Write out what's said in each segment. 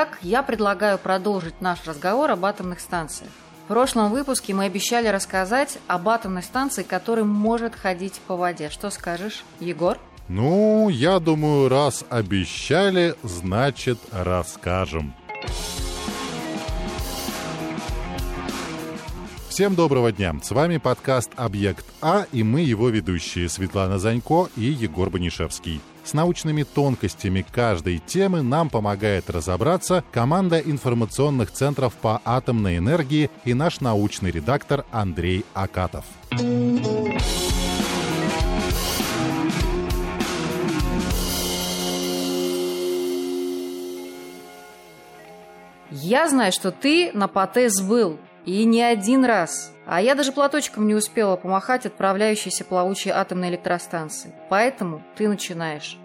Итак, я предлагаю продолжить наш разговор об атомных станциях. В прошлом выпуске мы обещали рассказать об атомной станции, которая может ходить по воде. Что скажешь, Егор? Ну, я думаю, раз обещали, значит расскажем. Всем доброго дня! С вами подкаст «Объект А» и мы его ведущие Светлана Занько и Егор Банишевский. С научными тонкостями каждой темы нам помогает разобраться команда информационных центров по атомной энергии и наш научный редактор Андрей Акатов. Я знаю, что ты на ПАТЭС был. И не один раз. А я даже платочком не успела помахать отправляющейся плавучей атомной электростанции. Поэтому ты начинаешь.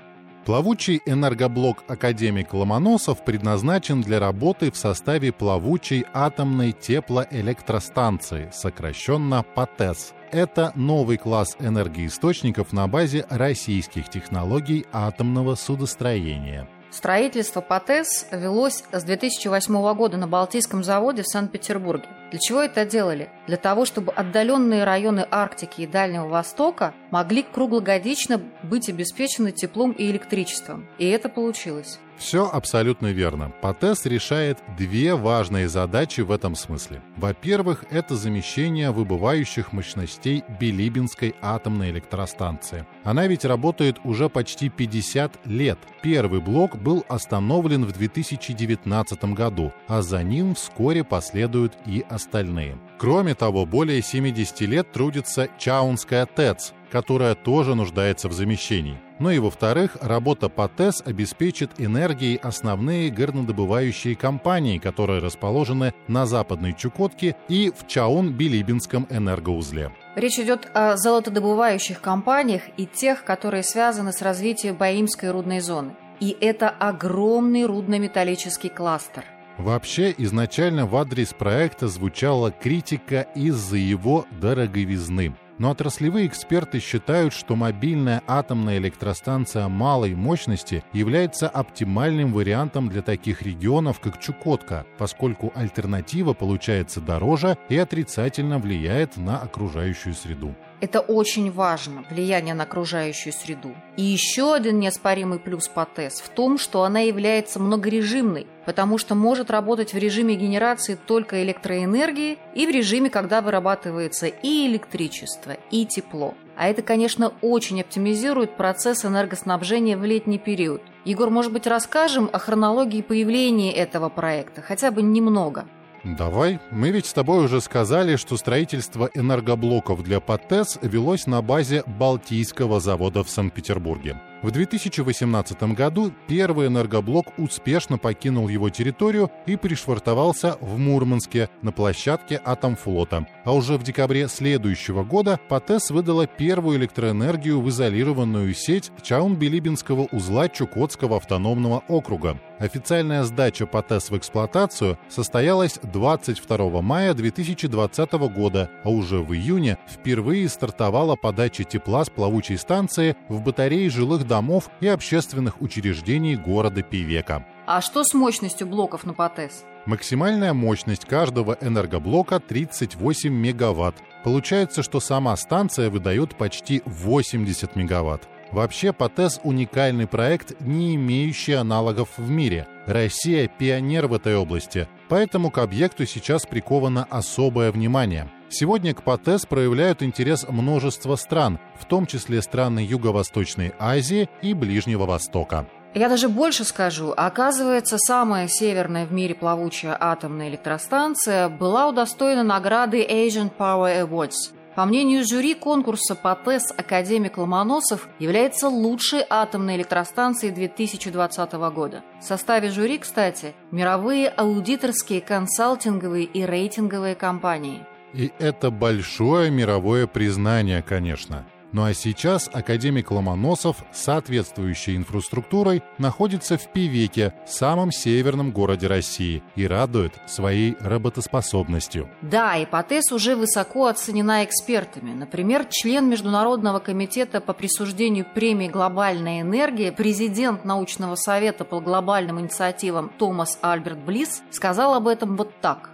Плавучий энергоблок «Академик Ломоносов» предназначен для работы в составе плавучей атомной теплоэлектростанции, сокращенно ПАТЭС. Это новый класс энергоисточников на базе российских технологий атомного судостроения. Строительство ПАТЭС велось с 2008 года на Балтийском заводе в Санкт-Петербурге. Для чего это делали? Для того, чтобы отдаленные районы Арктики и Дальнего Востока могли круглогодично быть обеспечены теплом и электричеством. И это получилось. Все абсолютно верно. ПАТЭС решает две важные задачи в этом смысле. Во-первых, это замещение выбывающих мощностей Билибинской атомной электростанции. Она ведь работает уже почти 50 лет. Первый блок был остановлен в 2019 году, а за ним вскоре последуют и остальные. Кроме того, более 70 лет трудится Чаунская ТЭЦ, которая тоже нуждается в замещении. Ну и во-вторых, работа по ТЭС обеспечит энергией основные горнодобывающие компании, которые расположены на Западной Чукотке и в Чаун-Билибинском энергоузле. Речь идет о золотодобывающих компаниях и тех, которые связаны с развитием Баимской рудной зоны. И это огромный рудно-металлический кластер. Вообще, изначально в адрес проекта звучала критика из-за его дороговизны. Но отраслевые эксперты считают, что мобильная атомная электростанция малой мощности является оптимальным вариантом для таких регионов, как Чукотка, поскольку альтернатива получается дороже и отрицательно влияет на окружающую среду. Это очень важно, влияние на окружающую среду. И еще один неоспоримый плюс по ТЭС в том, что она является многорежимной, потому что может работать в режиме генерации только электроэнергии и в режиме, когда вырабатывается и электричество, и тепло. А это, конечно, очень оптимизирует процесс энергоснабжения в летний период. Егор, может быть, расскажем о хронологии появления этого проекта, хотя бы немного? Давай. Мы ведь с тобой уже сказали, что строительство энергоблоков для ПАТЭС велось на базе Балтийского завода в Санкт-Петербурге. В 2018 году первый энергоблок успешно покинул его территорию и пришвартовался в Мурманске на площадке Атомфлота. А уже в декабре следующего года ПАТЭС выдала первую электроэнергию в изолированную сеть Чаун-Билибинского узла Чукотского автономного округа. Официальная сдача ПАТЭС в эксплуатацию состоялась 22 мая 2020 года, а уже в июне впервые стартовала подача тепла с плавучей станции в батареи жилых домов и общественных учреждений города Пивека. А что с мощностью блоков на ПАТЭС? Максимальная мощность каждого энергоблока 38 мегаватт. Получается, что сама станция выдает почти 80 мегаватт. Вообще, ПАТЭС – уникальный проект, не имеющий аналогов в мире. Россия – пионер в этой области, поэтому к объекту сейчас приковано особое внимание – Сегодня к ПАТЭС проявляют интерес множество стран, в том числе страны Юго-Восточной Азии и Ближнего Востока. Я даже больше скажу. Оказывается, самая северная в мире плавучая атомная электростанция была удостоена награды Asian Power Awards. По мнению жюри конкурса ПАТЭС «Академик Ломоносов» является лучшей атомной электростанцией 2020 года. В составе жюри, кстати, мировые аудиторские, консалтинговые и рейтинговые компании – и это большое мировое признание, конечно. Ну а сейчас академик Ломоносов с соответствующей инфраструктурой находится в Пивеке, самом северном городе России, и радует своей работоспособностью. Да, ипотез уже высоко оценена экспертами. Например, член Международного комитета по присуждению премии «Глобальная энергия», президент научного совета по глобальным инициативам Томас Альберт Близ сказал об этом вот так.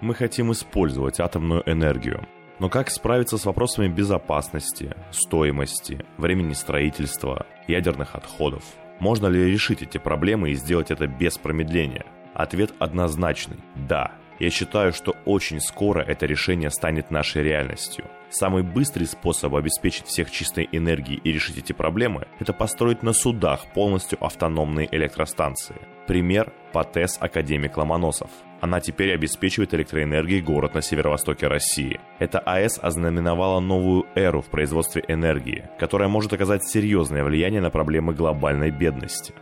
Мы хотим использовать атомную энергию но как справиться с вопросами безопасности, стоимости, времени строительства, ядерных отходов? Можно ли решить эти проблемы и сделать это без промедления? Ответ однозначный – да. Я считаю, что очень скоро это решение станет нашей реальностью. Самый быстрый способ обеспечить всех чистой энергией и решить эти проблемы – это построить на судах полностью автономные электростанции. Пример – ПАТЭС «Академик Ломоносов». Она теперь обеспечивает электроэнергией город на северо-востоке России. Эта АЭС ознаменовала новую эру в производстве энергии, которая может оказать серьезное влияние на проблемы глобальной бедности.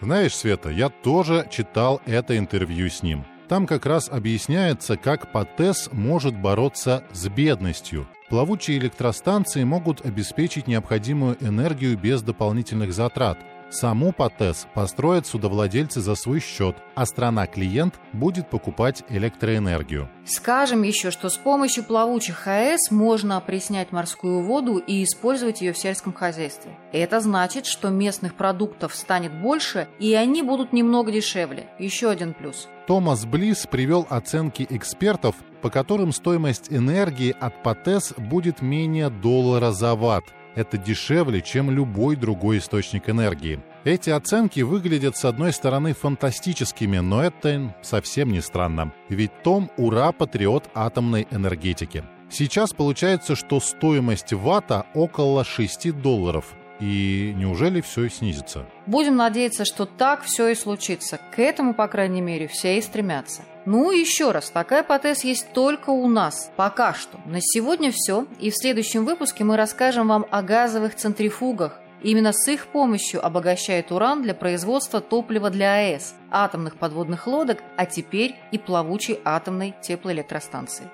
Знаешь, Света, я тоже читал это интервью с ним. Там как раз объясняется, как ПАТЭС может бороться с бедностью. Плавучие электростанции могут обеспечить необходимую энергию без дополнительных затрат – Саму ПАТЭС построят судовладельцы за свой счет, а страна-клиент будет покупать электроэнергию. Скажем еще, что с помощью плавучих АЭС можно опреснять морскую воду и использовать ее в сельском хозяйстве. Это значит, что местных продуктов станет больше, и они будут немного дешевле. Еще один плюс. Томас Близ привел оценки экспертов, по которым стоимость энергии от ПАТЭС будет менее доллара за ватт, это дешевле, чем любой другой источник энергии. Эти оценки выглядят с одной стороны фантастическими, но это совсем не странно. Ведь Том – ура-патриот атомной энергетики. Сейчас получается, что стоимость ватта около 6 долларов. И неужели все снизится? Будем надеяться, что так все и случится. К этому, по крайней мере, все и стремятся. Ну и еще раз, такая ПТС есть только у нас. Пока что. На сегодня все. И в следующем выпуске мы расскажем вам о газовых центрифугах. Именно с их помощью обогащает уран для производства топлива для АЭС, атомных подводных лодок, а теперь и плавучей атомной теплоэлектростанции.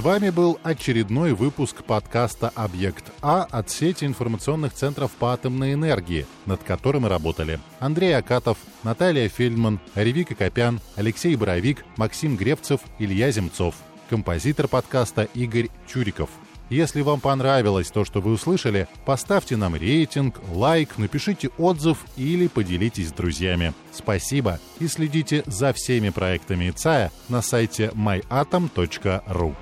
Вами был очередной выпуск подкаста «Объект А» от сети информационных центров по атомной энергии, над которым работали. Андрей Акатов, Наталья Фельдман, Ревика Копян, Алексей Боровик, Максим Гребцев, Илья Земцов. Композитор подкаста Игорь Чуриков. Если вам понравилось то, что вы услышали, поставьте нам рейтинг, лайк, напишите отзыв или поделитесь с друзьями. Спасибо и следите за всеми проектами ИЦАЯ на сайте myatom.ru.